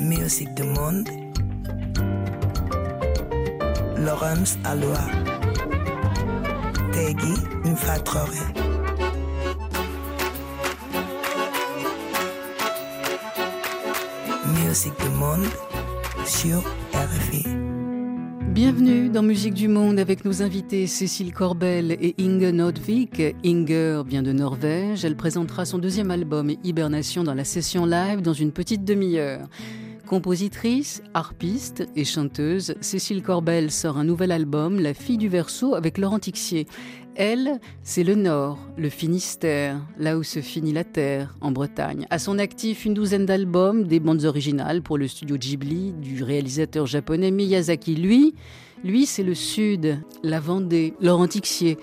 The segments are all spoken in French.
Musique du monde. Laurence Aloua. Tegui Mfatrore. Musique du monde sur RFI. Bienvenue dans Musique du Monde avec nos invités Cécile Corbel et Inge Nordvik. Inger vient de Norvège. Elle présentera son deuxième album Hibernation dans la session live dans une petite demi-heure. Compositrice, harpiste et chanteuse, Cécile Corbel sort un nouvel album, La fille du Verseau, avec Laurent Tixier. Elle, c'est le Nord, le Finistère, là où se finit la terre, en Bretagne. À son actif, une douzaine d'albums, des bandes originales pour le studio Ghibli du réalisateur japonais Miyazaki. Lui, lui, c'est le Sud, la Vendée, Laurent Tixier.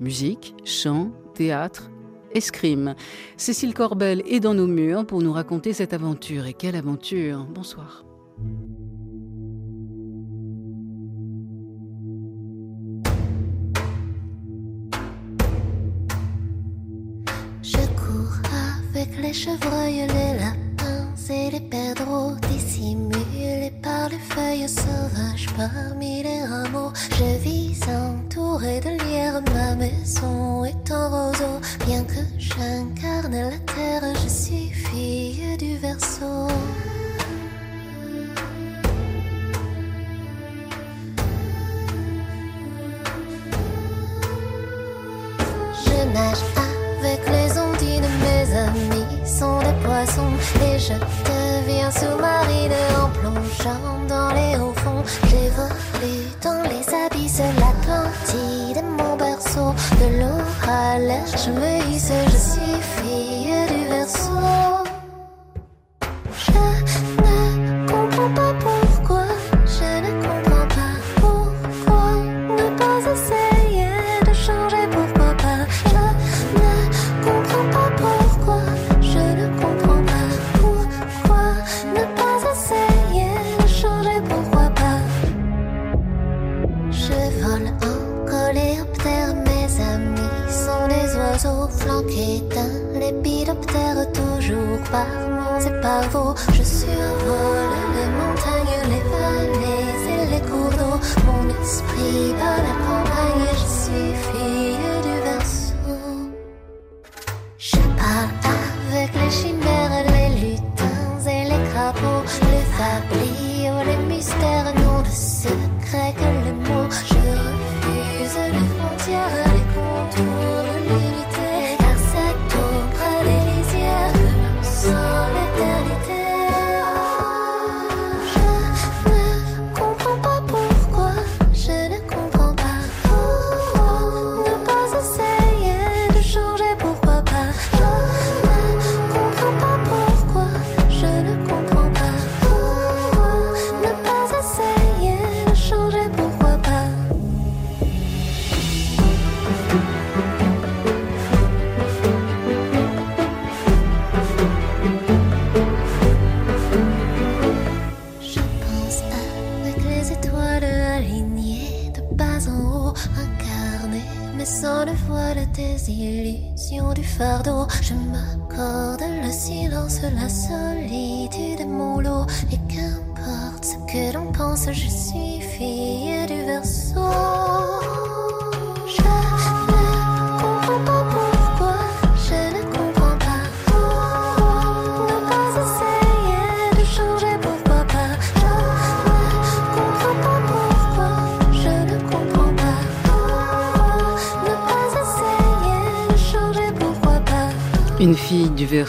Musique, chant, théâtre, escrime. Cécile Corbel est dans nos murs pour nous raconter cette aventure. Et quelle aventure Bonsoir. Je cours avec les chevreuils, les lapins et les perdreaux dissimulés par les feuilles sauvages parmi les rameaux. Je vis entouré de lierre, ma maison est en roseau. Bien que j'incarne la terre, je suis fille du verso. Je nage avec les ondines, mes amis sont des poissons et je deviens sous-marine plongeant dans les hauts fonds. J'évolue dans les abysses, l'Atlantide mon berceau. De l'eau à l'air, je me hisse,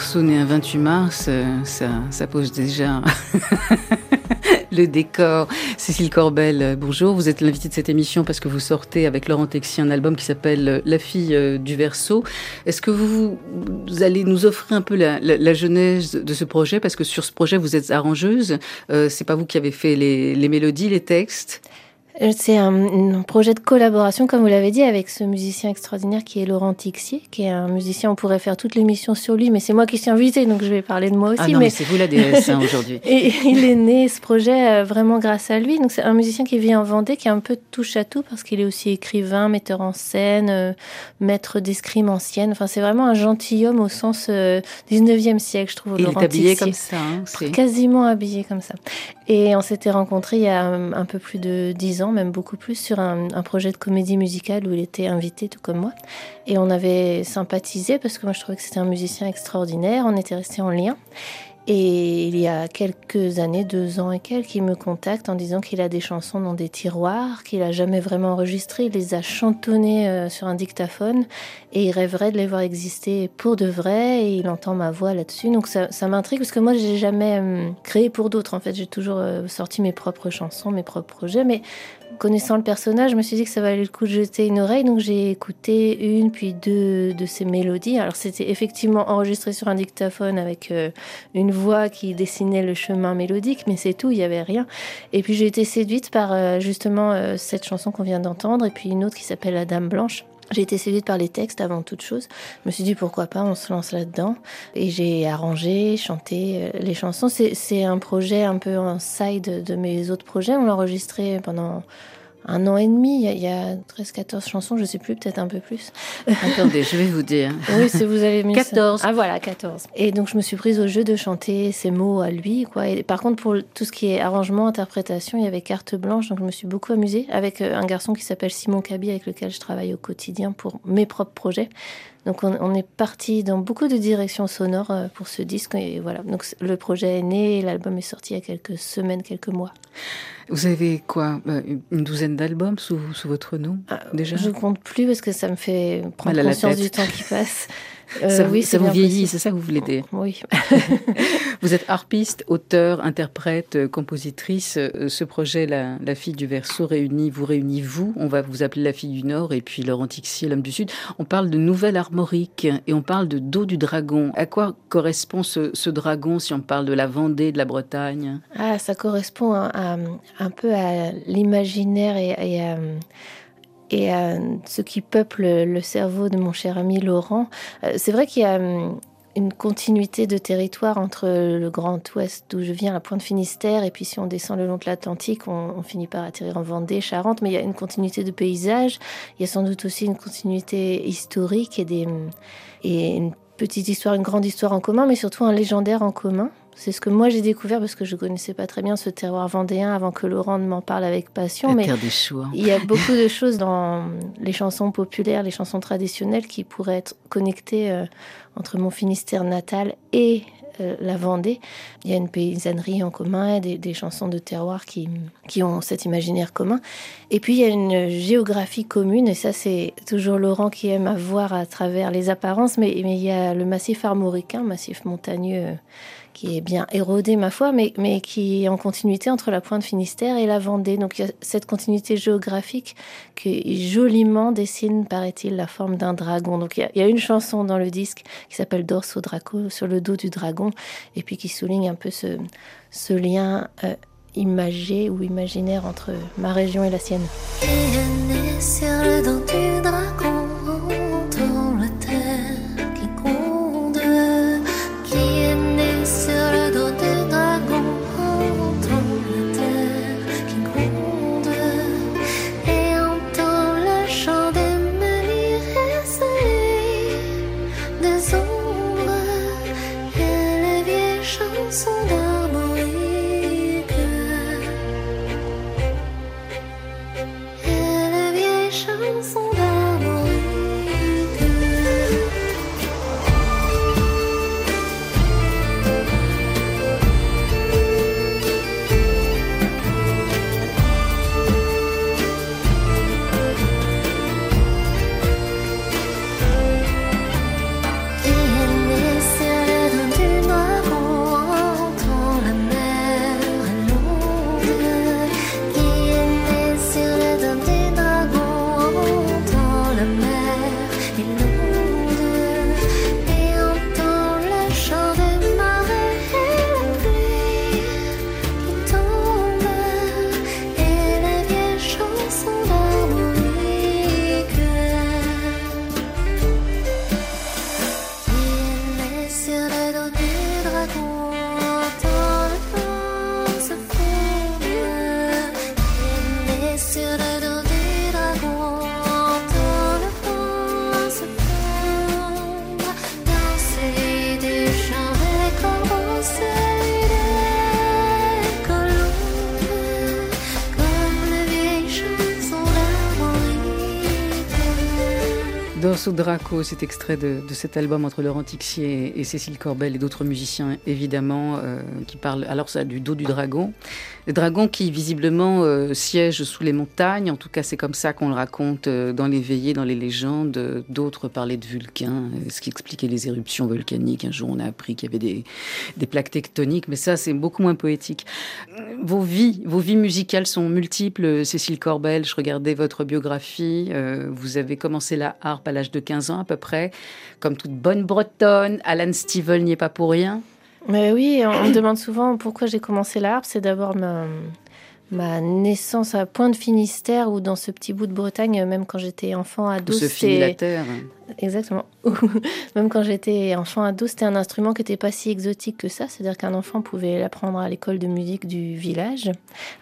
Verseau née un 28 mars, euh, ça, pose déjà le décor. Cécile Corbel, euh, bonjour. Vous êtes l'invitée de cette émission parce que vous sortez avec Laurent Texier un album qui s'appelle euh, La fille du Verseau. Est-ce que vous, allez nous offrir un peu la, genèse de ce projet? Parce que sur ce projet, vous êtes arrangeuse. Euh, c'est pas vous qui avez fait les, mélodies, les textes? C'est un, projet de collaboration, comme vous l'avez dit, avec ce musicien extraordinaire qui est Laurent Tixier, qui est un musicien, on pourrait faire toute l'émission sur lui, mais c'est moi qui suis invitée, donc je vais parler de moi aussi. Ah non, mais, c'est vous la déesse hein, aujourd'hui. Et il est né, ce projet, euh, vraiment grâce à lui. Donc c'est un musicien qui vit en Vendée, qui est un peu touche à tout, parce qu'il est aussi écrivain, metteur en scène, euh, maître d'escrime ancienne. Enfin, c'est vraiment un gentilhomme au sens 19e siècle, je trouve. il est habillé comme ça. Hein, Quasiment habillé comme ça. Et on s'était rencontrés il y a un peu plus de dix ans, même beaucoup plus, sur un, projet de comédie musicale où il était invité, tout comme moi. Et on avait sympathisé parce que moi je trouvais que c'était un musicien extraordinaire. On était restés en lien. Et il y a quelques années, deux ans et quelques, il me contacte en disant qu'il a des chansons dans des tiroirs, qu'il a jamais vraiment enregistré, il les a chantonnées euh, sur un dictaphone et il rêverait de les voir exister pour de vrai et il entend ma voix là-dessus. Donc ça, ça m'intrigue parce que moi j'ai jamais euh, créé pour d'autres en fait, j'ai toujours euh, sorti mes propres chansons, mes propres projets, mais connaissant le personnage, je me suis dit que ça valait le coup de jeter une oreille, donc j'ai écouté une puis deux de ses mélodies. Alors c'était effectivement enregistré sur un dictaphone avec euh, une voix qui dessinait le chemin mélodique, mais c'est tout, il n'y avait rien. Et puis j'ai été séduite par euh, justement euh, cette chanson qu'on vient d'entendre, et puis une autre qui s'appelle La Dame Blanche. J'ai été séduite par les textes avant toute chose. Je me suis dit pourquoi pas, on se lance là-dedans. Et j'ai arrangé, chanté les chansons. C'est un projet un peu en side de mes autres projets. On l'a enregistré pendant un an et demi. Il y a, 13-14 chansons, je sais plus, peut-être un peu plus. Attendez, je vais vous dire. Oui, si vous avez mis 14. Ah voilà, 14. Et donc je me suis prise au jeu de chanter ces mots à lui. Quoi. Et par contre, pour tout ce qui est arrangement, interprétation, il y avait carte blanche. Donc je me suis beaucoup amusée avec euh, un garçon qui s'appelle Simon Cabi, avec lequel je travaille au quotidien pour mes propres projets. Donc on, est parti dans beaucoup de directions sonores euh, pour ce disque et voilà. Donc le projet est né, l'album est sorti il y a quelques semaines, quelques mois. Vous avez quoi euh, Une douzaine d'albums sous, sous, votre nom ah, déjà? Je compte plus parce que ça me fait prendre conscience du temps qui passe. Euh, ça, oui, ça vous vieillit, c'est ça que vous voulez dire? Oui. vous êtes harpiste, auteur, interprète, euh, compositrice. Euh, ce projet, la, fille du Verseau, réunit, vous réunit vous. On va vous appeler la fille du Nord et puis Laurent Tixier, l'homme du Sud. On parle de nouvelle armorique et on parle de dos du dragon. À quoi correspond ce, dragon si on parle de la Vendée, de la Bretagne? Ah, ça correspond à, un peu à l'imaginaire et, et à et à ce qui peuple le cerveau de mon cher ami Laurent. Euh, c'est vrai qu'il y a hum, une continuité de territoire entre le Grand Ouest d'où je viens, la Pointe Finistère, et puis si on descend le long de l'Atlantique, on, finit par atterrir en Vendée, Charente, mais il y a une continuité de paysage, il y a sans doute aussi une continuité historique et, des, hum, et une petite histoire, une grande histoire en commun, mais surtout un légendaire en commun. C'est ce que moi j'ai découvert parce que je connaissais pas très bien ce terroir vendéen avant que Laurent ne m'en parle avec passion. mais il y a beaucoup de choses dans les chansons populaires, les chansons traditionnelles qui pourraient être connectées euh, entre mon Finistère natal et euh, la Vendée. Il y a une paysannerie en commun, des, des chansons de terroir qui, qui ont cet imaginaire commun. Et puis il y a une géographie commune, et ça c'est toujours Laurent qui aime à voir à travers les apparences, mais, mais il y a le massif armoricain, massif montagneux euh, qui est bien érodé, ma foi, mais, mais qui est en continuité entre la pointe Finistère et la Vendée. Donc il y a cette continuité géographique qui joliment dessine, paraît-il, la forme d'un dragon. Donc il y, a, une chanson dans le disque qui s'appelle Dorso Draco, sur le dos du dragon, et puis qui souligne un peu ce, lien euh, imagé ou imaginaire entre ma région et la sienne. sur le dos du dragon. Draco, c'est extrait de, cet album entre Laurent Tixier et, Cécile Corbel et d'autres musiciens évidemment euh, qui parlent alors ça du dos du dragon. Le dragon qui visiblement euh, siège sous les montagnes, en tout cas c'est comme ça qu'on le raconte euh, dans les veillées, dans les légendes. D'autres parlaient de Vulcain, ce qui expliquait les éruptions volcaniques. Un jour on a appris qu'il y avait des, des plaques tectoniques, mais ça c'est beaucoup moins poétique. Vos vies, vos vies musicales sont multiples. Cécile Corbel, je regardais votre biographie, vous avez commencé la harpe à l'âge de 15 ans à peu près. Comme toute bonne bretonne, Alan Stivell n'y est pas pour rien. Mais oui, on me demande souvent pourquoi j'ai commencé la harpe. C'est d'abord ma, ma naissance à Pointe Finistère ou dans ce petit bout de Bretagne, même quand j'étais enfant, ado. Se finit la terre. Exactement. Même quand j'étais enfant ado, c'était un instrument qui n'était pas si exotique que ça. C'est-à-dire qu'un enfant pouvait l'apprendre à l'école de musique du village,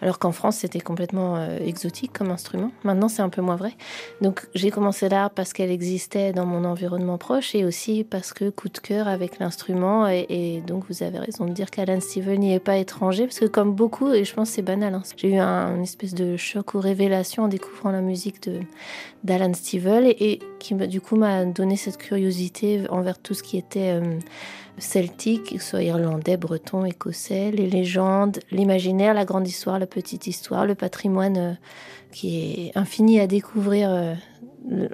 alors qu'en France, c'était complètement euh, exotique comme instrument. Maintenant, c'est un peu moins vrai. Donc, j'ai commencé l'art parce qu'elle existait dans mon environnement proche et aussi parce que coup de cœur avec l'instrument. Et, donc, vous avez raison de dire qu'Alan Steven n'y est pas étranger, parce que comme beaucoup, et je pense que c'est banal, hein, j'ai eu un, une espèce de choc ou révélation en découvrant la musique d'Alan Stivell et, qui du coup m'a donné cette curiosité envers tout ce qui était euh, celtique, soit irlandais, breton, écossais, les légendes, l'imaginaire, la grande histoire, la petite histoire, le patrimoine euh, qui est infini à découvrir euh,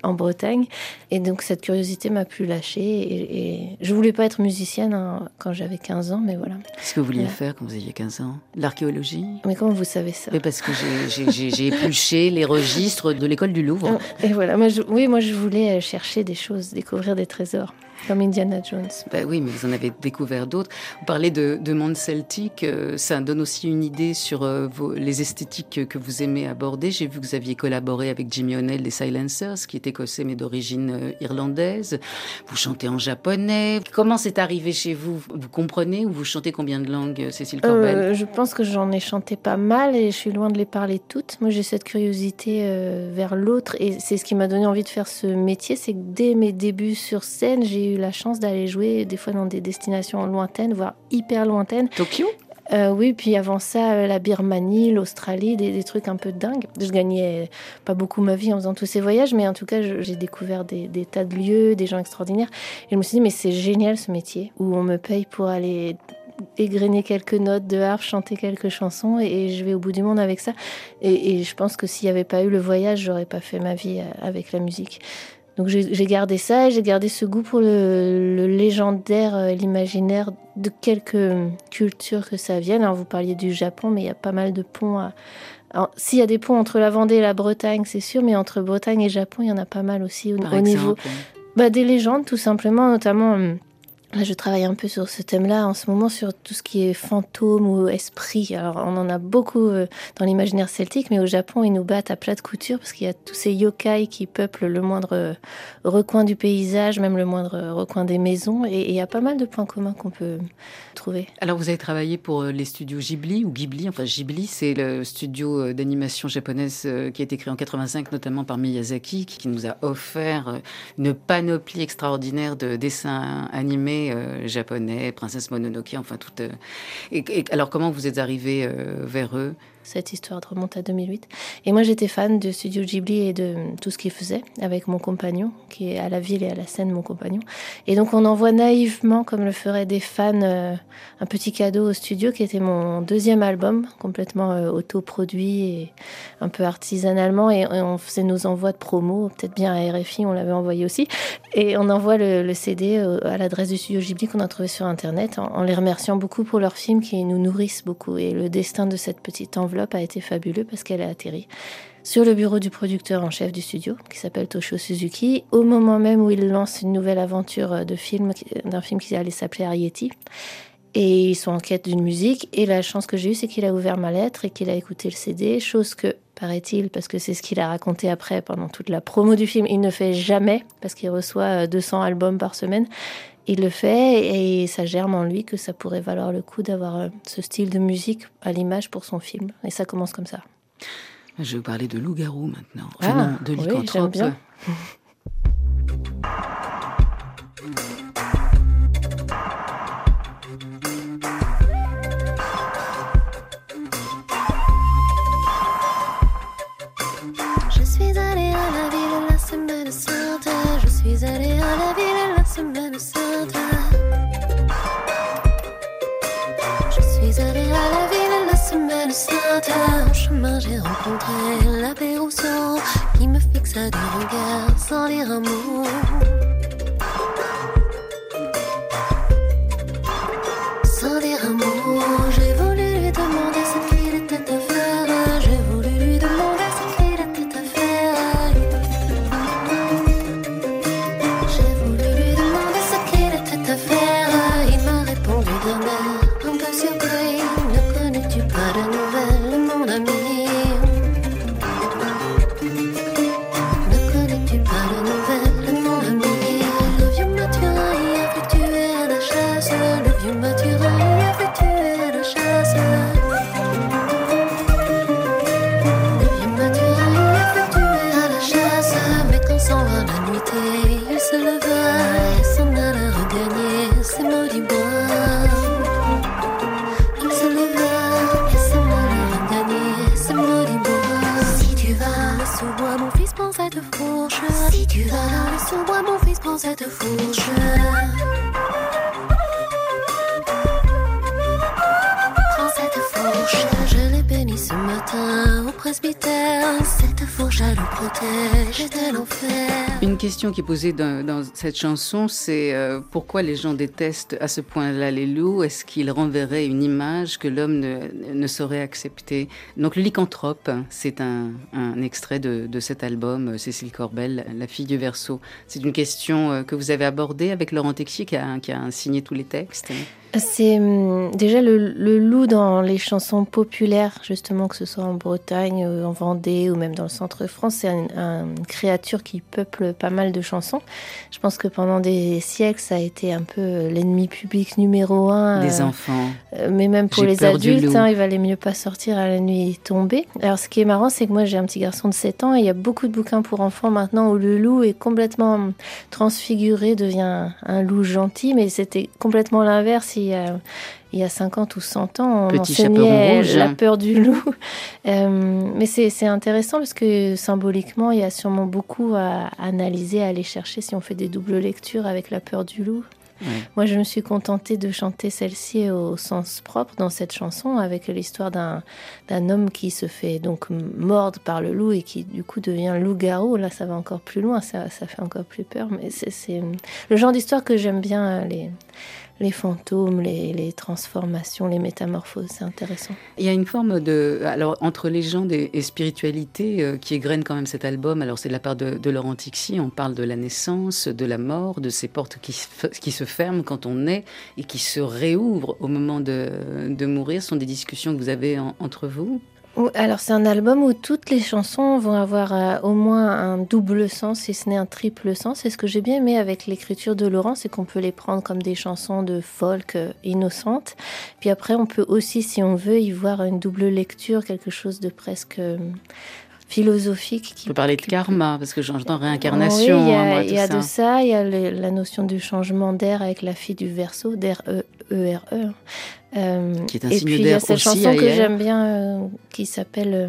en Bretagne. Et donc cette curiosité m'a pu lâcher. Et, je voulais pas être musicienne hein, quand j'avais 15 ans, mais voilà. Qu'est-ce que vous vouliez faire quand vous aviez 15 ans? L'archéologie? Mais comment vous savez ça? Parce que j'ai épluché les registres de l'école du Louvre. Et voilà, moi, oui, moi je voulais chercher des choses, découvrir des trésors. Comme Indiana Jones. Ben oui, mais vous en avez découvert d'autres. Vous parlez de, monde celtique, euh, ça donne aussi une idée sur euh, les esthétiques que vous aimez aborder. J'ai vu que vous aviez collaboré avec Jimmy O'Neill des Silencers, qui est écossais mais d'origine euh, irlandaise. Vous chantez en japonais. Comment c'est arrivé chez vous? Vous comprenez ou vous chantez combien de langues, Cécile Corbel Je pense que j'en ai chanté pas mal et je suis loin de les parler toutes. Moi, j'ai cette curiosité vers l'autre et c'est ce qui m'a donné envie de faire ce métier. C'est que dès mes débuts sur scène, j'ai eu la chance d'aller jouer des fois dans des destinations lointaines, voire hyper lointaines. Tokyo? Euh, oui, puis avant ça, euh, la Birmanie, l'Australie, des, trucs un peu dingues. Je gagnais pas beaucoup ma vie en faisant tous ces voyages, mais en tout cas, j'ai découvert des, tas de lieux, des gens extraordinaires. Et je me suis dit, mais c'est génial ce métier, où on me paye pour aller égrener quelques notes de harpe, chanter quelques chansons, et, je vais au bout du monde avec ça. Et, et je pense que s'il n'y avait pas eu le voyage, j'aurais pas fait ma vie euh, avec la musique. Donc j'ai gardé ça et j'ai gardé ce goût pour le, légendaire, euh, l'imaginaire de quelques cultures que ça vienne. Alors vous parliez du Japon, mais il y a pas mal de ponts. Alors s'il y a des ponts entre la Vendée et la Bretagne, c'est sûr, mais entre Bretagne et Japon, il y en a pas mal aussi au, niveau bah, des légendes, tout simplement, notamment hum, je travaille un peu sur ce thème-là en ce moment, sur tout ce qui est fantôme ou esprit. Alors, on en a beaucoup euh, dans l'imaginaire celtique, mais au Japon, ils nous battent à plat de couture parce qu'il y a tous ces yokai qui peuplent le moindre euh, recoin du paysage, même le moindre euh, recoin des maisons. Et il y a pas mal de points communs qu'on peut trouver. Alors, vous avez travaillé pour les studios Ghibli ou Ghibli. Enfin, Ghibli, c'est le studio d'animation japonaise qui a été créé en 85, notamment par Miyazaki, qui nous a offert une panoplie extraordinaire de dessins animés euh, japonais, Princesse Mononoke, enfin tout. Euh, et, alors comment vous êtes arrivé euh, vers eux? Cette histoire remonte à 2008. Et moi, j'étais fan de Studio Ghibli et de tout ce qu'il faisait avec mon compagnon, qui est à la ville et à la scène, mon compagnon. Et donc, on envoie naïvement, comme le feraient des fans, euh, un petit cadeau au studio qui était mon deuxième album, complètement euh, autoproduit et un peu artisanalement. Et, on faisait nos envois de promo, peut-être bien à RFI, on l'avait envoyé aussi. Et on envoie le, CD euh, à l'adresse du studio Ghibli qu'on a trouvé sur Internet, en, en les remerciant beaucoup pour leurs films qui nous nourrissent beaucoup. Et le destin de cette petite enveloppe a été fabuleux parce qu'elle a atterri sur le bureau du producteur en chef du studio, qui s'appelle Toshio Suzuki, au moment même où il lance une nouvelle aventure de film, d'un film qui allait s'appeler Arietti. Et ils sont en quête d'une musique. Et la chance que j'ai eue, c'est qu'il a ouvert ma lettre et qu'il a écouté le CD, chose que, paraît-il, parce que c'est ce qu'il a raconté après pendant toute la promo du film, il ne fait jamais, parce qu'il reçoit 200 albums par semaine il le fait et ça germe en lui que ça pourrait valoir le coup d'avoir euh, ce style de musique à l'image pour son film. Et ça commence comme ça. Je vais parler de loup-garou maintenant. Enfin ah, non, de lycanthrope. En chemin, j'ai rencontré l'abbé Rousseau qui me fixa du regard sans dire un mot. Qui est posée dans, cette chanson, c'est euh, pourquoi les gens détestent à ce point-là les loups? Est-ce qu'ils renverraient une image que l'homme ne, ne saurait accepter? Donc le lycanthrope, c'est un, un extrait de, de cet album, euh, Cécile Corbel, La fille du Verseau. C'est une question euh, que vous avez abordée avec Laurent Texier qui a, qui a signé tous les textes. C'est hum, déjà le, le loup dans les chansons populaires, justement, que ce soit en Bretagne, en Vendée ou même dans le centre de France. C'est un- un- une créature qui peuple pas mal de chansons. Je pense que pendant des siècles, ça a été un peu euh, l'ennemi public numéro un. Des euh, enfants. euh, mais même pour les adultes, hein, il valait mieux pas sortir à la nuit tombée. Alors, ce qui est marrant, c'est que moi, j'ai un petit garçon de 7 ans et il y a beaucoup de bouquins pour enfants maintenant où le loup est complètement hum, transfiguré, devient un, un loup gentil, mais c'était complètement l'inverse il y a, il y a 50 ou 100 ans. On Petit enseignait rouge. la peur du loup. Euh, mais c'est intéressant parce que symboliquement, il y a sûrement beaucoup à analyser, à aller chercher si on fait des doubles lectures avec la peur du loup. Moi, je me suis contentée de chanter celle-ci au sens propre dans cette chanson, avec l'histoire d'un homme qui se fait donc mordre par le loup et qui du coup devient loup-garou. Là, ça va encore plus loin, ça, ça fait encore plus peur. Mais c'est- le genre d'histoire que j'aime bien, les, les fantômes, les, transformations, les métamorphoses. C'est intéressant. Il y a une forme de. Alors, entre légende et, spiritualité euh, qui égrène quand même cet album. Alors, c'est de la part de, Laurent Tixier. On parle de la naissance, de la mort, de ces portes qui, se- ferment quand on naît et qui se réouvrent au moment de, mourir. Ce sont des discussions que vous avez en- entre vous? Alors c'est un album où toutes les chansons vont avoir euh, au moins un double sens, si ce n'est un triple sens. Et ce que j'ai bien aimé avec l'écriture de Laurent, c'est qu'on peut les prendre comme des chansons de folk euh, innocentes. Puis après, on peut aussi, si on veut, y voir une double lecture, quelque chose de presque euh, philosophique. On peut parler de karma, parce que j'entends réincarnation. Oui, il y hein, a, moi, il y a ça. de ça, il y a le- la notion du changement d'air avec la fille du verso, d'air E R E. Euh, Qui est un et signe puis il y a cette chanson que j'aime bien, euh, qui s'appelle euh,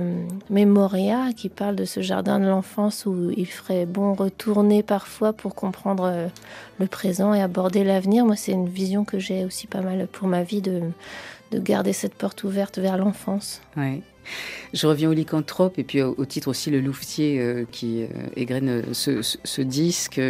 Memoria, qui parle de ce jardin de l'enfance où il ferait bon retourner parfois pour comprendre euh, le présent et aborder l'avenir. Moi, c'est une vision que j'ai aussi pas mal pour ma vie de, de garder cette porte ouverte vers l'enfance. Ouais. Je reviens au lycanthrope et puis au, au titre aussi le louvetier euh, qui euh, égrène euh, ce, ce- ce disque.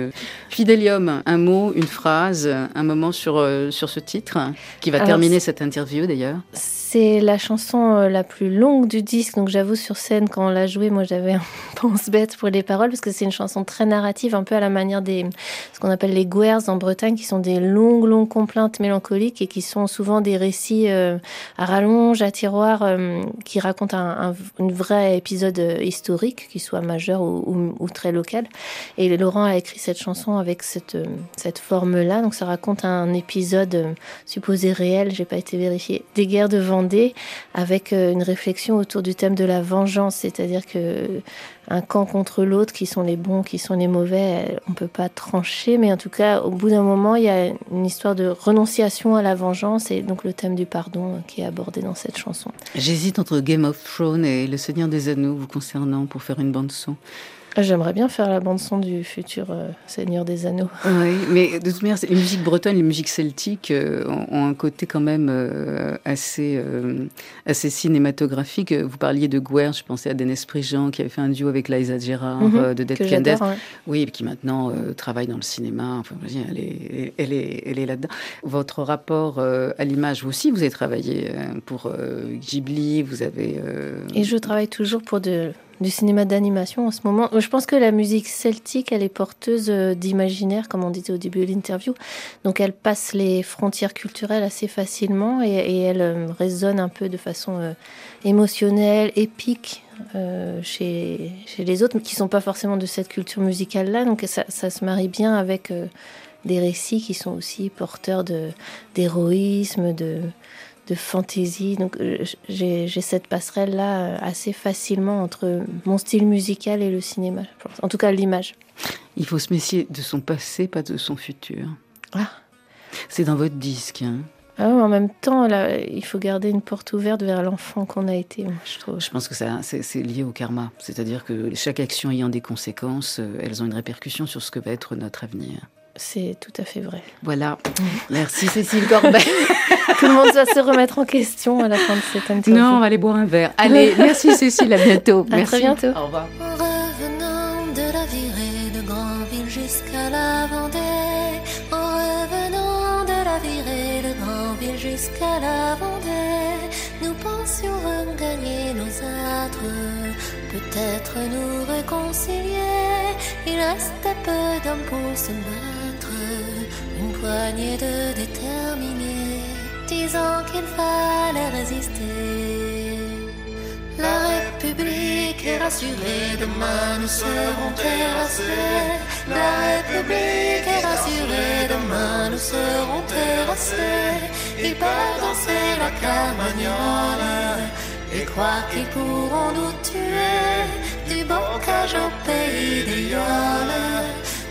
Fidélium, un mot, une phrase, un moment sur, euh, sur ce titre qui va Alors, terminer cette interview d'ailleurs. C'est la chanson la plus longue du disque, donc j'avoue sur scène quand on l'a jouée, moi j'avais un pense-bête pour les paroles parce que c'est une chanson très narrative, un peu à la manière des ce qu'on appelle les guers en Bretagne, qui sont des longues longues complaintes mélancoliques et qui sont souvent des récits euh, à rallonge, à tiroir, qui racontent un, vrai épisode euh, historique, qui soit majeur ou, très local. Et Laurent a écrit cette chanson avec cette euh, forme-là, donc ça raconte un épisode euh, supposé réel, j'ai pas été vérifié, des guerres de Vendée, avec une réflexion autour du thème de la vengeance, c'est-à-dire que un camp contre l'autre, qui sont les bons, qui sont les mauvais, on peut pas trancher, mais en tout cas, au bout d'un moment, il y a une histoire de renonciation à la vengeance et donc le thème du pardon euh, qui est abordé dans cette chanson. J'hésite entre Game of Thrones et Le Seigneur des Anneaux vous concernant pour faire une bande son. Ah, j'aimerais bien faire la bande-son du futur euh, Seigneur des Anneaux. Oui, mais de toute manière, les musiques bretonnes, les musiques celtiques euh, ont, un côté quand même euh, assez, assez cinématographique. Vous parliez de Guerre, je pensais à Denis Prigent qui avait fait un duo avec Liza Gérard mhm, de Dead Candace. Oui, qui maintenant travaille dans le cinéma. Enfin, elle est, elle est, elle est là-dedans. Votre rapport à l'image, vous aussi, vous avez travaillé pour Ghibli, vous avez... Et je travaille toujours pour de du cinéma d'animation en ce moment. Je pense que la musique celtique, elle est porteuse euh, d'imaginaire, comme on disait au début de l'interview. Donc elle passe les frontières culturelles assez facilement et, elle euh, résonne un peu de façon euh, émotionnelle, épique chez, les autres, qui sont pas forcément de cette culture musicale-là. Donc ça, se marie bien avec des récits qui sont aussi porteurs d'héroïsme, de de fantaisie. Donc euh, j'ai cette passerelle-là euh, assez facilement entre mon style musical et le cinéma, en tout cas l'image. Il faut se méfier de son passé, pas de son futur. Ah. C'est dans votre disque. Hein. Ah, en même temps, là, il faut garder une porte ouverte vers l'enfant qu'on a été, je trouve. Je pense que c'est lié au karma. C'est-à-dire que chaque action ayant des conséquences, euh, elles ont une répercussion sur ce que va être notre avenir. C'est tout à fait vrai. Voilà. Merci Cécile Corbet. tout le monde va se remettre en question à la fin de cette interview. Non, on va aller boire un verre. Allez, merci Cécile, à bientôt. À merci. très bientôt. Au revoir. En revenant de la virée de Grandville jusqu'à la Vendée, en revenant de la virée de Grandville jusqu'à la Vendée, nous pensions regagner nos âtres, peut-être nous réconcilier. Il restait peu d'hommes pour se battre, poignée de déterminés disant qu'il fallait résister. La République est rassurée, demain nous serons terrassés. La République est rassurée, demain nous serons terrassés. Ils peuvent danser la carmagnole et croire qu'ils pourront nous tuer. Du bocage au pays des viols,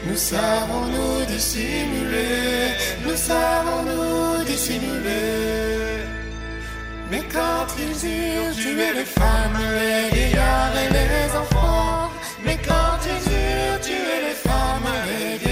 nous savons nous dissimuler, nous savons nous dissimuler. Mais quand ils eurent tué les femmes, les vieillards et les enfants, mais quand ils eurent tué les femmes, les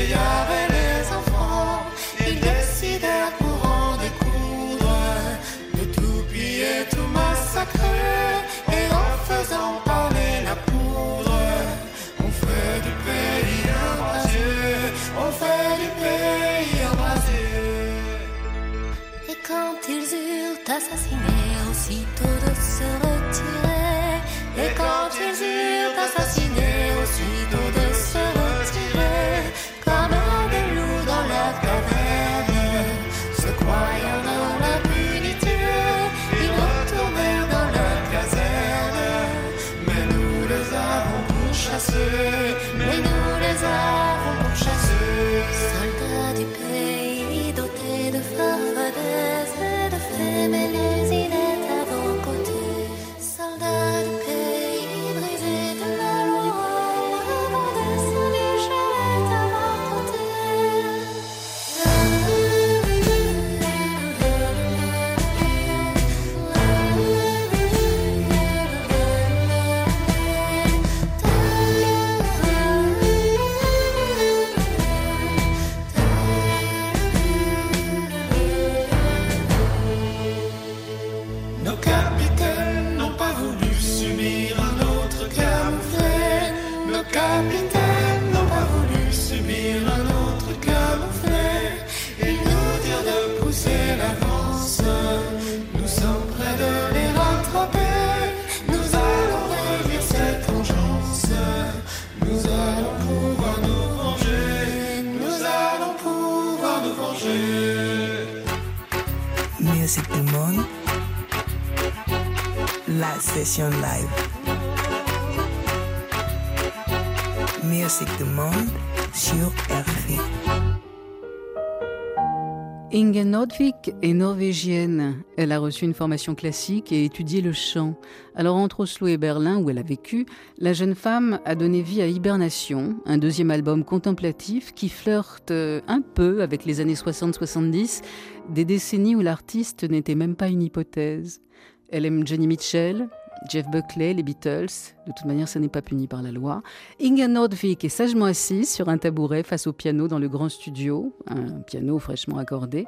Session live. Du monde sur. Inge Nordvik est norvégienne. Elle a reçu une formation classique et étudié le chant. Alors entre Oslo et Berlin, où elle a vécu, la jeune femme a donné vie à Hibernation, un deuxième album contemplatif qui flirte euh, un peu avec les années 60-70, des décennies où l'artiste n'était même pas une hypothèse. Elle aime Johnny Mitchell, Jeff Buckley, les Beatles. De toute manière, ça n'est pas puni par la loi. Inga Nordvik est sagement assise sur un tabouret face au piano dans le grand studio, un piano fraîchement accordé,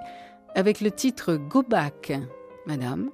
avec le titre Go Back. Madame.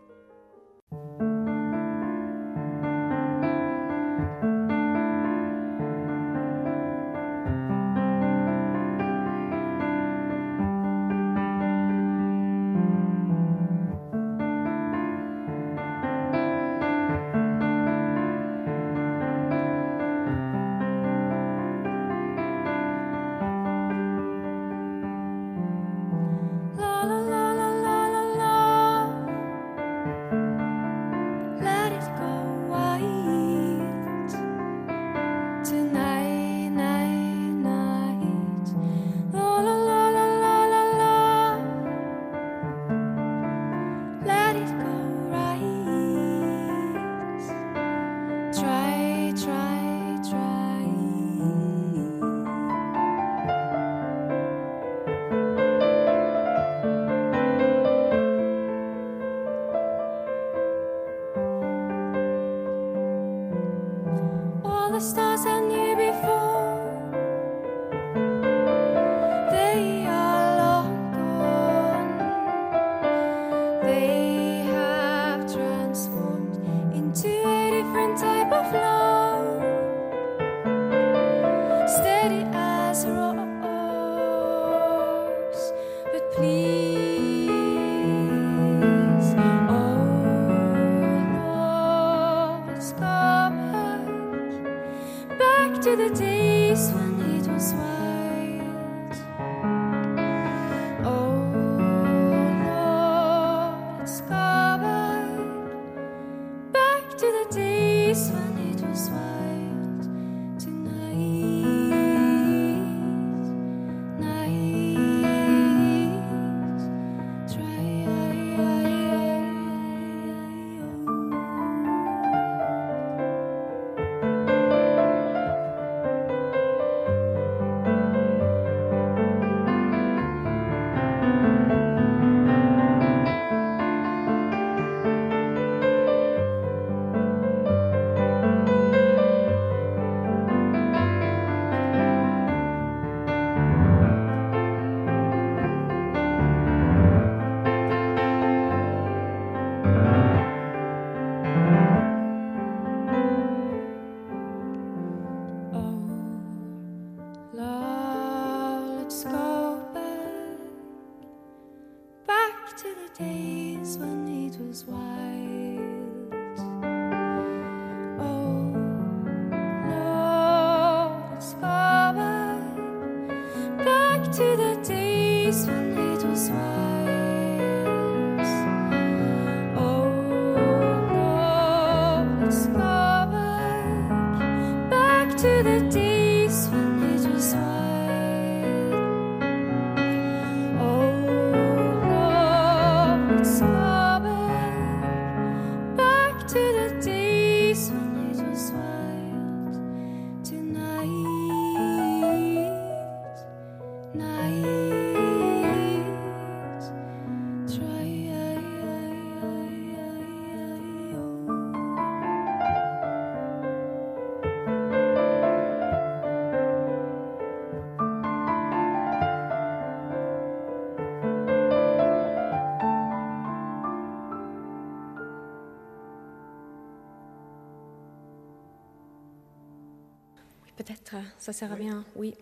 Ça sert à rien, oui.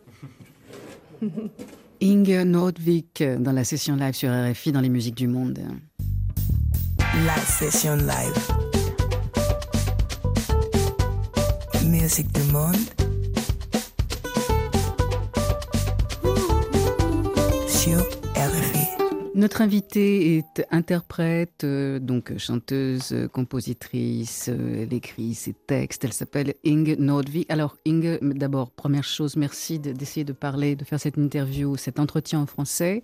Inge Nordvik dans la session live sur RFI dans les musiques du monde. La session live. Notre invitée est interprète, euh, donc chanteuse, compositrice, euh, elle écrit ses textes. Elle s'appelle Inge Nordvik. Alors Inge, d'abord, première chose, merci d'essayer de, parler, de faire cette interview, cet entretien en français.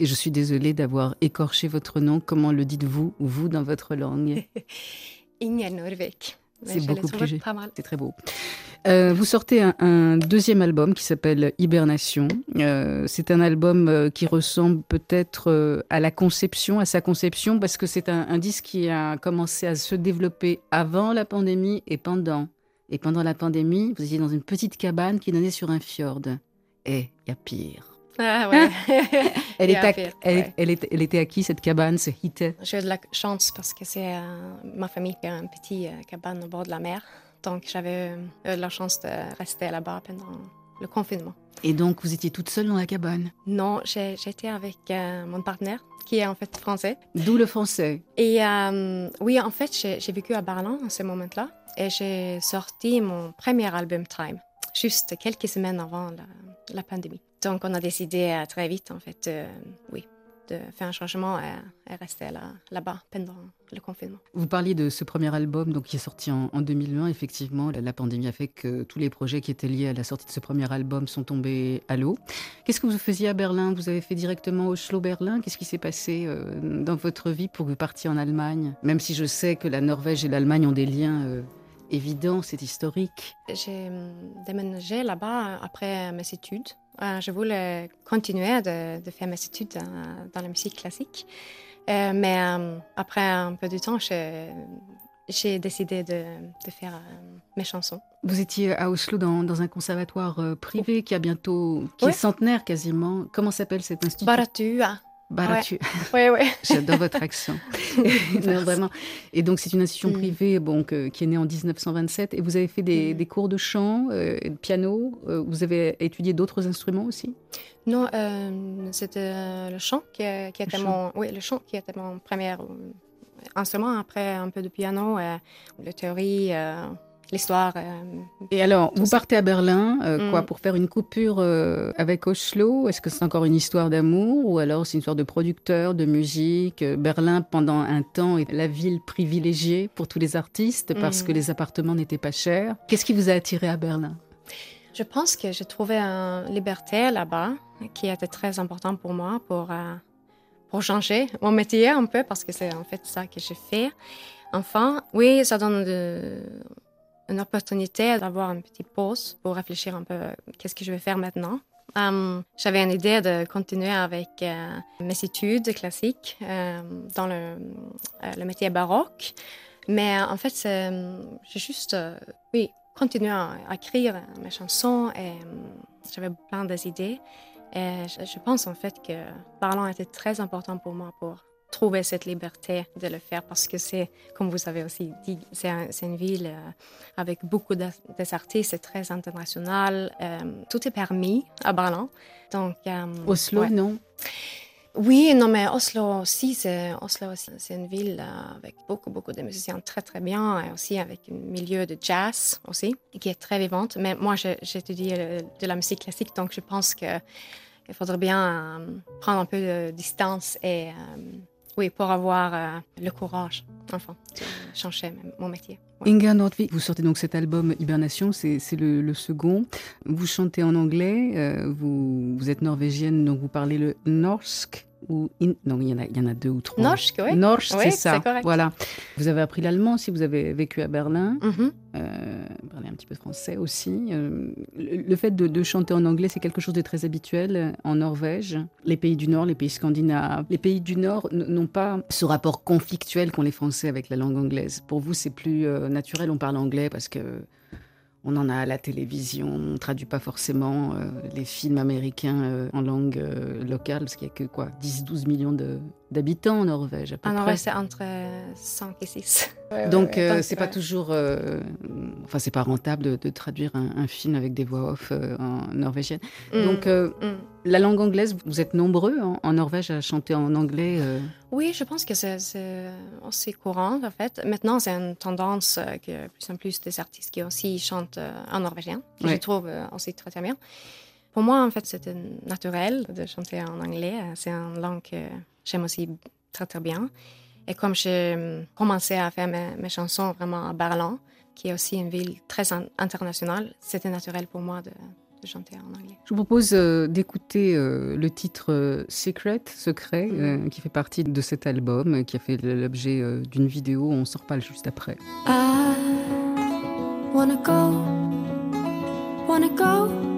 Et je suis désolée d'avoir écorché votre nom. Comment le dites-vous, vous, dans votre langue? Inge Nordvik. C'est beaucoup plus. C'est très beau. Euh, vous sortez un, deuxième album qui s'appelle Hibernation. Euh, c'est un album euh, qui ressemble peut-être à la conception, à sa conception, parce que c'est un, disque qui a commencé à se développer avant la pandémie et pendant. Et pendant la pandémie, vous étiez dans une petite cabane qui donnait sur un fjord. Et il y a pire. Ah ouais. elle, était elle, elle, était à qui cette cabane, ce hit? J'ai eu de la chance parce que c'est ma famille qui a une petite cabane au bord de la mer. Donc, j'avais eu la chance de rester là-bas pendant le confinement. Et donc, vous étiez toute seule dans la cabane? Non, j'étais avec euh, mon partenaire, qui est en fait français. D'où le français Et euh, oui, en fait, j'ai vécu à Berlin à ce moment-là et j'ai sorti mon premier album Time, juste quelques semaines avant la, pandémie. Donc, on a décidé euh, très vite, en fait, oui, de faire un changement et, rester là, là-bas pendant le confinement. Vous parliez de ce premier album donc, qui est sorti en, 2020. Effectivement, la, pandémie a fait que tous les projets qui étaient liés à la sortie de ce premier album sont tombés à l'eau. Qu'est-ce que vous faisiez à Berlin? Vous avez fait directement Oslo Berlin? Qu'est-ce qui s'est passé euh, dans votre vie pour que vous partiez en Allemagne? Même si je sais que la Norvège et l'Allemagne ont des liens euh, évidents, c'est historique. J'ai hum, déménagé là-bas après mes études. Euh, je voulais continuer de, faire mes études dans, la musique classique. Euh, mais euh, après un peu de temps, j'ai décidé de, faire mes chansons. Vous étiez à Oslo dans, un conservatoire privé qui a bientôt, qui est centenaire quasiment. Comment s'appelle cet institut? Baratua. Baratu. Oui, oui. J'adore votre accent. vraiment. Et donc, c'est une institution mm. privée bon, qui est née en 1927. Et vous avez fait des, mm. cours de chant, euh, de piano. Euh, vous avez étudié d'autres instruments aussi? Non, euh, c'était le chant qui, qui était mon, oui, le chant qui était mon premier instrument. Après, un peu de piano, la théorie l'histoire. Euh, et alors, vous partez à Berlin, euh, quoi, mm. pour faire une coupure euh, avec Oslo? Est-ce que c'est encore une histoire d'amour ou alors c'est une histoire de producteur, de musique Berlin, pendant un temps, est la ville privilégiée pour tous les artistes parce que mm. les appartements n'étaient pas chers? Qu'est-ce qui vous a attiré à Berlin? Je pense que j'ai trouvé une liberté là-bas qui était très important pour moi pour, pour changer mon métier un peu parce que c'est en fait ça que j'ai fait. Enfin, oui, ça donne de, une opportunité d'avoir une petite pause pour réfléchir un peu euh, qu'est-ce que je vais faire maintenant. Um, j'avais une idée de continuer avec euh, mes études classiques euh, dans le, le, métier baroque, mais en fait, j'ai juste, oui, continué à, écrire mes chansons et j'avais plein d'idées. Et je, je, pense en fait que parlant était très important pour moi pour trouver cette liberté de le faire parce que c'est, comme vous avez aussi dit, c'est une ville euh, avec beaucoup d'artistes, c'est très international. Euh, tout est permis à Berlin. Donc, euh, Oslo, non? Oui, non, mais Oslo aussi, c'est Oslo, c'est une ville avec beaucoup, beaucoup de musiciens très, très bien, et aussi avec un milieu de jazz aussi, qui est très vivante. Mais moi, j'étudie de la musique classique, donc je pense que il faudrait bien prendre un peu de distance et oui, pour avoir euh, le courage, enfin, de changer mon métier. Inga Nordvik, vous sortez donc cet album Hibernation, c'est le, second. Vous chantez en anglais, euh, vous, vous, êtes norvégienne, donc vous parlez le norsk ou non, il y, en a, il y en a deux ou trois. Norsk, oui. Norsk, c'est ça. Voilà. Vous avez appris l'allemand si vous avez vécu à Berlin. Mm parlez un petit peu français aussi. Euh, le, fait de, chanter en anglais, c'est quelque chose de très habituel en Norvège. Les pays du Nord, les pays scandinaves, les pays du Nord n'ont pas ce rapport conflictuel qu'ont les Français avec la langue anglaise. Pour vous, c'est plus naturel, on parle anglais parce que on en a à la télévision, on ne traduit pas forcément euh, les films américains euh, en langue euh, locale, parce qu'il n'y a que quoi, 10-12 millions d'habitants en Norvège à peu en Norvège, c'est entre 5 et 6. Donc, c'est pas toujours. enfin, c'est pas rentable de, traduire un, film avec des voix off en norvégienne. Mm. Donc, mm. la langue anglaise, vous êtes nombreux en, Norvège à chanter en anglais Oui, je pense que c'est assez courant, en fait. Maintenant, c'est une tendance que plus en plus des artistes qui aussi chantent euh, en norvégien, que je trouve euh, aussi très, très bien. Pour moi, en fait, c'était naturel de chanter en anglais. C'est une langue que j'aime aussi très, très bien. Et comme j'ai euh, commencé à faire mes, chansons vraiment à Berlin, qui est aussi une ville très internationale, c'était naturel pour moi de, chanter en anglais. Je vous propose d'écouter le titre Secret, Secret, mm-hmm. qui fait partie de cet album, qui a fait l'objet d'une vidéo. On s'en reparle juste après. wanna go wanna go.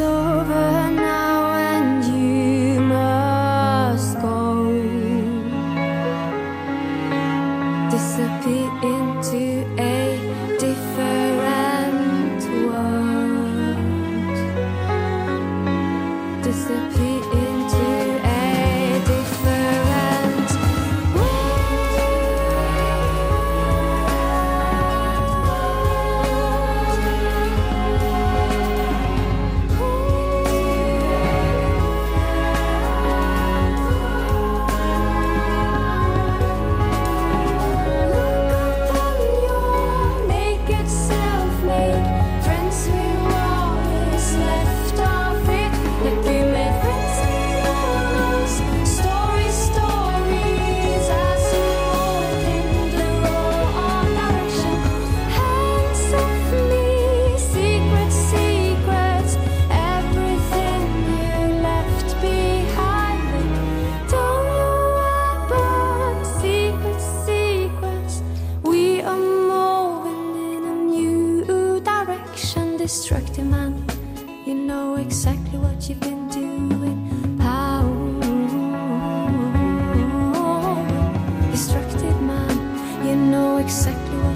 Over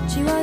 希望。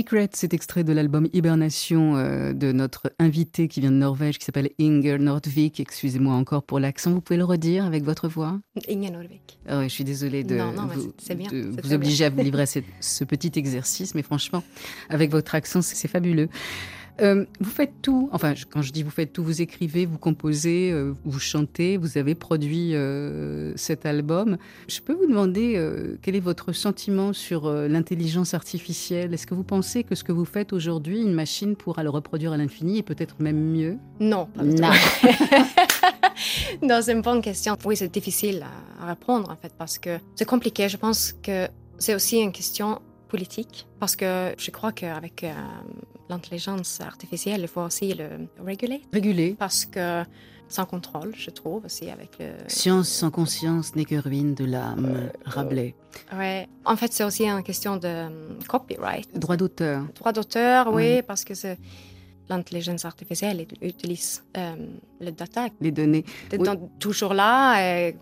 Secret, c'est extrait de l'album Hibernation euh, de notre invité qui vient de Norvège, qui s'appelle Inger Nordvik. Excusez-moi encore pour l'accent. Vous pouvez le redire avec votre voix? Ingen Norvik. Ah oui, Je suis désolée de Non, non, mais vous, c'est- c'est bien, de c'est vous très obliger à vous livrer à cette- ce petit exercice, mais franchement, avec votre accent, c'est fabuleux. Euh, vous faites tout, enfin, je- quand je dis vous faites tout, vous écrivez, vous composez, euh, vous chantez, vous avez produit euh, cet album. Je peux vous demander euh, quel est votre sentiment sur euh, l'intelligence artificielle? Est-ce que vous pensez que ce que vous faites aujourd'hui, une machine pourra le reproduire à l'infini et peut-être même mieux? Non, pas du tout. Non. non, c'est une bonne question. Oui, c'est difficile à, à répondre en fait parce que c'est compliqué. Je pense que c'est aussi une question politique parce que je crois qu'avec euh, l'intelligence artificielle, il faut aussi le réguler Réguler. parce que sans contrôle, je trouve aussi avec le. Science sans conscience n'est que ruine de l'âme. Rabelais. Ouais. En fait, c'est aussi une question de euh, copyright. Droit d'auteur. Droit d'auteur, oui, Oui. parce que l'intelligence artificielle elle utilise euh, le data Les données. C'est Oui. donc toujours là. et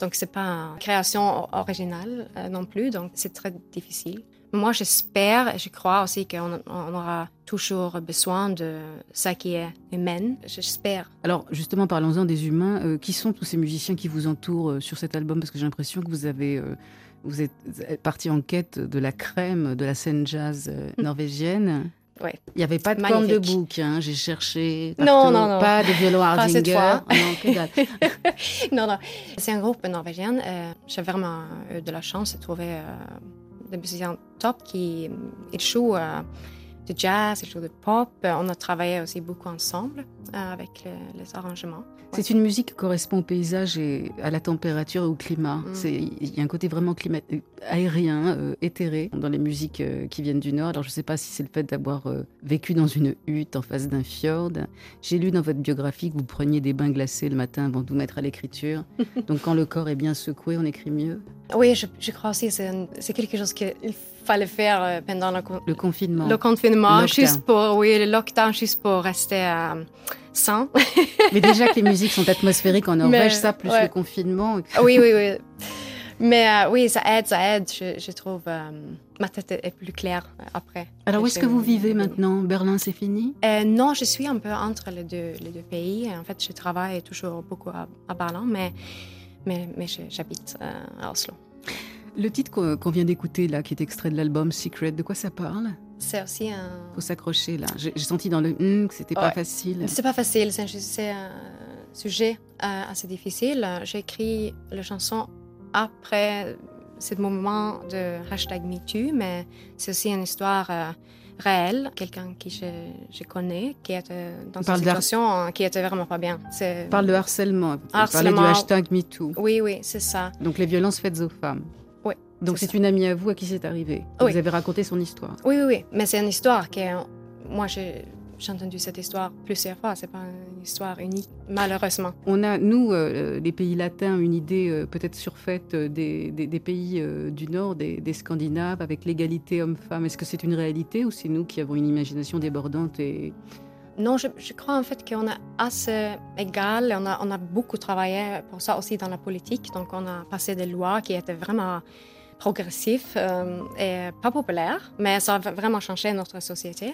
donc, c'est pas une création originale euh, non plus. Donc, c'est très difficile. Moi, j'espère et je crois aussi qu'on on aura toujours besoin de ça qui est humain. J'espère. Alors, justement, parlons-en des humains. Euh, qui sont tous ces musiciens qui vous entourent euh, sur cet album? Parce que j'ai l'impression que vous avez. euh, vous êtes parti en quête de la crème de la scène jazz euh, norvégienne. Ouais. Il n'y avait pas de corne de bouc, hein, j'ai cherché. Non, partout. non, non. Pas de violon Pas cette Hardinger. fois. Non, que dalle. non, non. C'est un groupe norvégien. Euh, J'ai vraiment eu de la chance de trouver euh, des musiciens top qui ils jouent du jazz, ils jouent du pop. Euh, On a travaillé aussi beaucoup ensemble euh, avec le- les arrangements. C'est une musique qui correspond au paysage et à la température et au climat. Mm. C'est- Il y a un côté vraiment climat, euh, aérien, euh, éthéré dans les musiques euh, qui viennent du Nord. Alors je ne sais pas si c'est le fait d'avoir euh, vécu dans une hutte en face d'un fjord. J'ai lu dans votre biographie que vous preniez des bains glacés le matin avant de vous mettre à l'écriture. Donc quand le corps est bien secoué, on écrit mieux. Oui, je, je crois aussi que c'est quelque chose qu'il fallait faire euh, pendant le, con- Le confinement. le confinement, lockdown. juste pour, oui, le lockdown, juste pour rester euh, sain. Mais déjà que les musiques sont atmosphériques en Norvège, Mais, ça plus ouais. le confinement. oui, oui, oui. Mais euh, oui, ça aide, ça aide. Je, je trouve euh, ma tête est- plus claire après. Alors où est-ce que vous vivez maintenant? Berlin, c'est fini? Euh, non, je suis un peu entre les deux, les deux pays. En fait, je travaille toujours beaucoup à, à Berlin, mais, mais, mais j'habite à Oslo. Le titre qu'on vient d'écouter là, qui est extrait de l'album Secret, de quoi ça parle? C'est aussi un... Faut s'accrocher là. J'ai senti dans le hum que c'était pas facile. C'est pas facile, c'est un, sujet euh, assez difficile. J'ai écrit la chanson après ce moment de hashtag MeToo, mais c'est aussi une histoire euh, réelle. Quelqu'un qui je, je connais, qui était dans On d'ar- situation, euh, qui était vraiment pas bien. Parle de harcèlement. Parlez du Harcèlement. hashtag MeToo. Oui, oui, c'est ça. Donc les violences faites aux femmes. Donc c'est une amie à vous à qui c'est arrivé. Oui. Vous avez raconté son histoire. Oui, oui, oui. Mais c'est une histoire que moi, j'ai j'ai entendu cette histoire plusieurs fois. C'est pas une histoire unique, malheureusement. On a, nous, euh, les pays latins, une idée euh, peut-être surfaite euh, des, des- des pays euh, du Nord, des, des Scandinaves, avec l'égalité homme-femme. Est-ce que c'est une réalité ou c'est nous qui avons une imagination débordante et Non, je, je crois en fait qu'on est assez égal. On a, on a beaucoup travaillé pour ça aussi dans la politique. Donc, on a passé des lois qui étaient vraiment progressives euh, et pas populaires, mais ça a vraiment changé notre société.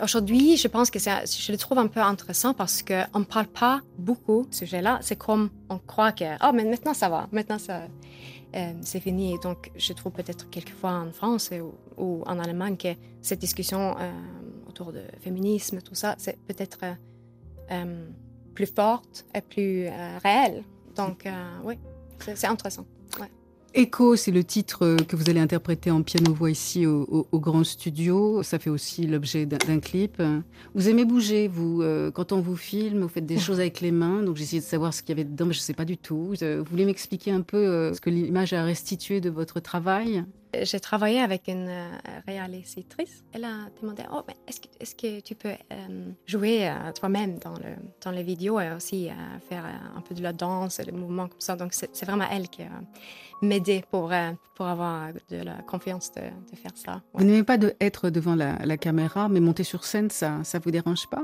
Aujourd'hui, je pense que je le trouve un peu intéressant parce qu'on ne parle pas beaucoup de ce sujet-là. C'est comme on croit que, oh, mais maintenant ça va, maintenant euh, c'est fini. Donc, je trouve peut-être quelquefois en France ou, en Allemagne que cette discussion euh, autour de féminisme, tout ça, c'est peut-être euh, euh, plus forte et plus euh, réelle. Donc, euh, oui, c'est intéressant. Echo, c'est le titre euh, que vous allez interpréter en piano-voix ici au, Grand Studio. Ça fait aussi l'objet d'un clip. Vous aimez bouger, vous euh, Quand on vous filme, vous faites des choses avec les mains. Donc j'ai essayé de savoir ce qu'il y avait dedans, mais je ne sais pas du tout. Euh, Vous voulez m'expliquer un peu ce que l'image a restitué de votre travail? J'ai travaillé avec une euh, réalisatrice. Elle a demandé Oh, mais est-ce que, tu peux euh, jouer euh, toi-même dans, le, dans les vidéos et aussi faire un peu de la danse et des mouvements comme ça Donc, c'est vraiment elle qui m'aidé pour, pour avoir de la confiance de, faire ça. Vous Ouais. n'aimez pas de être devant la, la caméra, mais monter sur scène, ça ça vous dérange pas?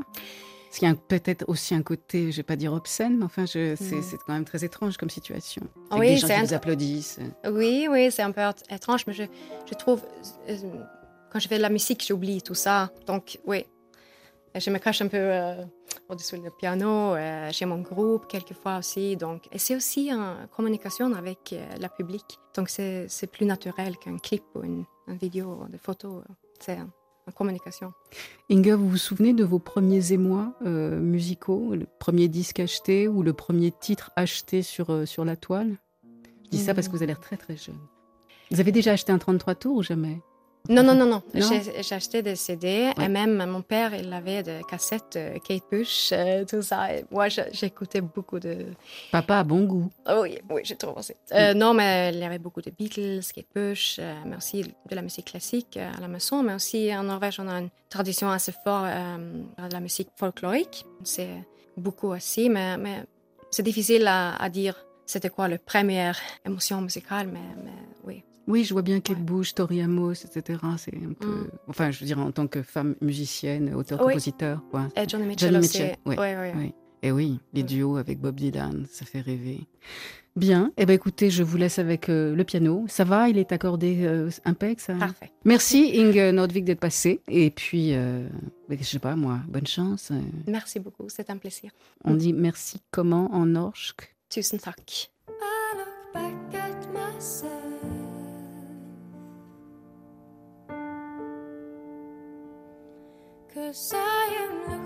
Parce qu'il y a peut-être aussi un côté, je vais pas dire obscène, mais enfin, je- c'est quand même très étrange comme situation. Avec Oui, des gens c'est qui un- vous applaudissent. Oui, oui, c'est un peu étrange, mais je, je trouve, euh, quand je fais de la musique, j'oublie tout ça. Donc, oui, je me cache un peu euh, au-dessus du piano, euh, chez mon groupe, quelquefois aussi. Donc, et c'est aussi en communication avec euh, le public. Donc, c'est c'est plus naturel qu'un clip ou une, une vidéo, des photos. C'est communication. Inge, vous vous souvenez de vos premiers émois euh, musicaux, le premier disque acheté ou le premier titre acheté sur, euh, sur la toile? Je dis ça parce que vous avez l'air très très jeune. Vous avez déjà acheté un 33 tours ou jamais? Non, non, non, non. Non? J'ai j'ai acheté des CD Ouais. et même mon père, il avait des cassettes euh, Kate Bush, euh, tout ça. Et moi, j'écoutais beaucoup de, Papa a bon goût. Oh oui, oui, je trouve aussi. Euh, non, mais il y avait beaucoup de Beatles, Kate Bush, euh, mais aussi de la musique classique euh, à la maison. Mais aussi en Norvège, on a une tradition assez forte de la musique folklorique. C'est beaucoup aussi, mais, mais c'est difficile à, à dire c'était quoi la première émotion musicale, mais, mais oui. Oui, je vois bien Kate Ouais. Bush, Tori Amos, etc. C'est un peu. Mm. Enfin, je veux dire, en tant que femme musicienne, Oui. auteur-compositeur. quoi. Et Johnny Mitchell Johnny aussi. Mitchell, oui. oui, oui. Oui. Et oui, les duos avec Bob Dylan, ça fait rêver. Bien. Eh ben écoutez, je vous laisse avec euh, le piano. Ça va? Il est accordé euh, impec, ça? Parfait. Merci Inge Nordvik d'être passée. Et puis, euh, ben, je sais pas moi, bonne chance. euh. Merci beaucoup, c'est un plaisir. On dit merci comment en norsk Tusen. I look back at myself. Cause I am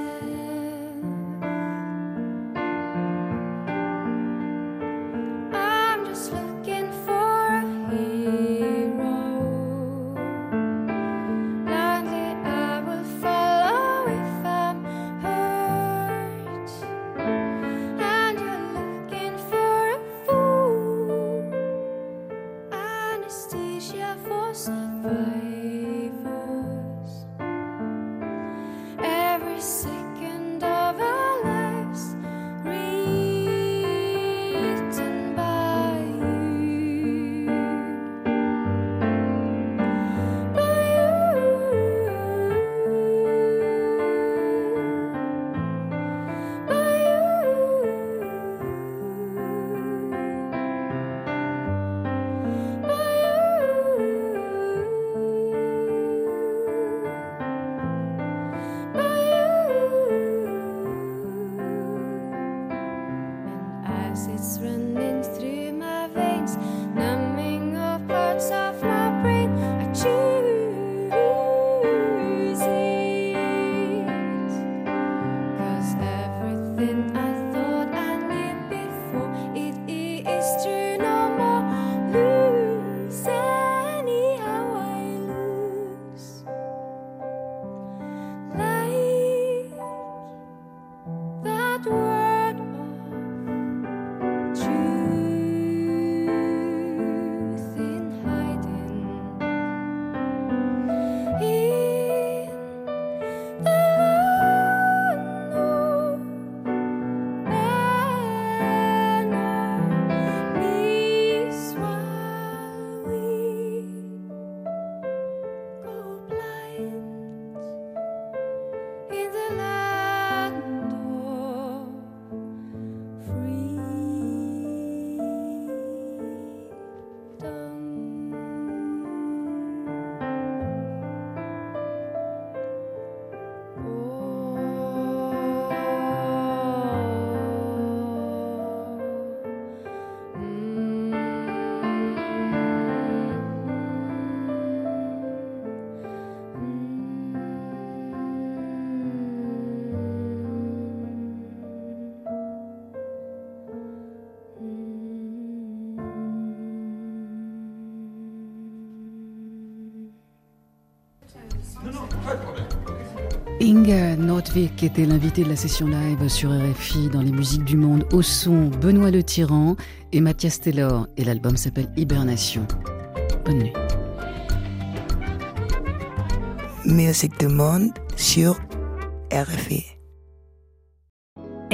myself. right Était l'invité de la session live sur RFI dans les musiques du monde au son Benoît Le Tyran et Mathias Taylor et l'album s'appelle Hibernation. Bonne nuit. Musique du monde sur RFI.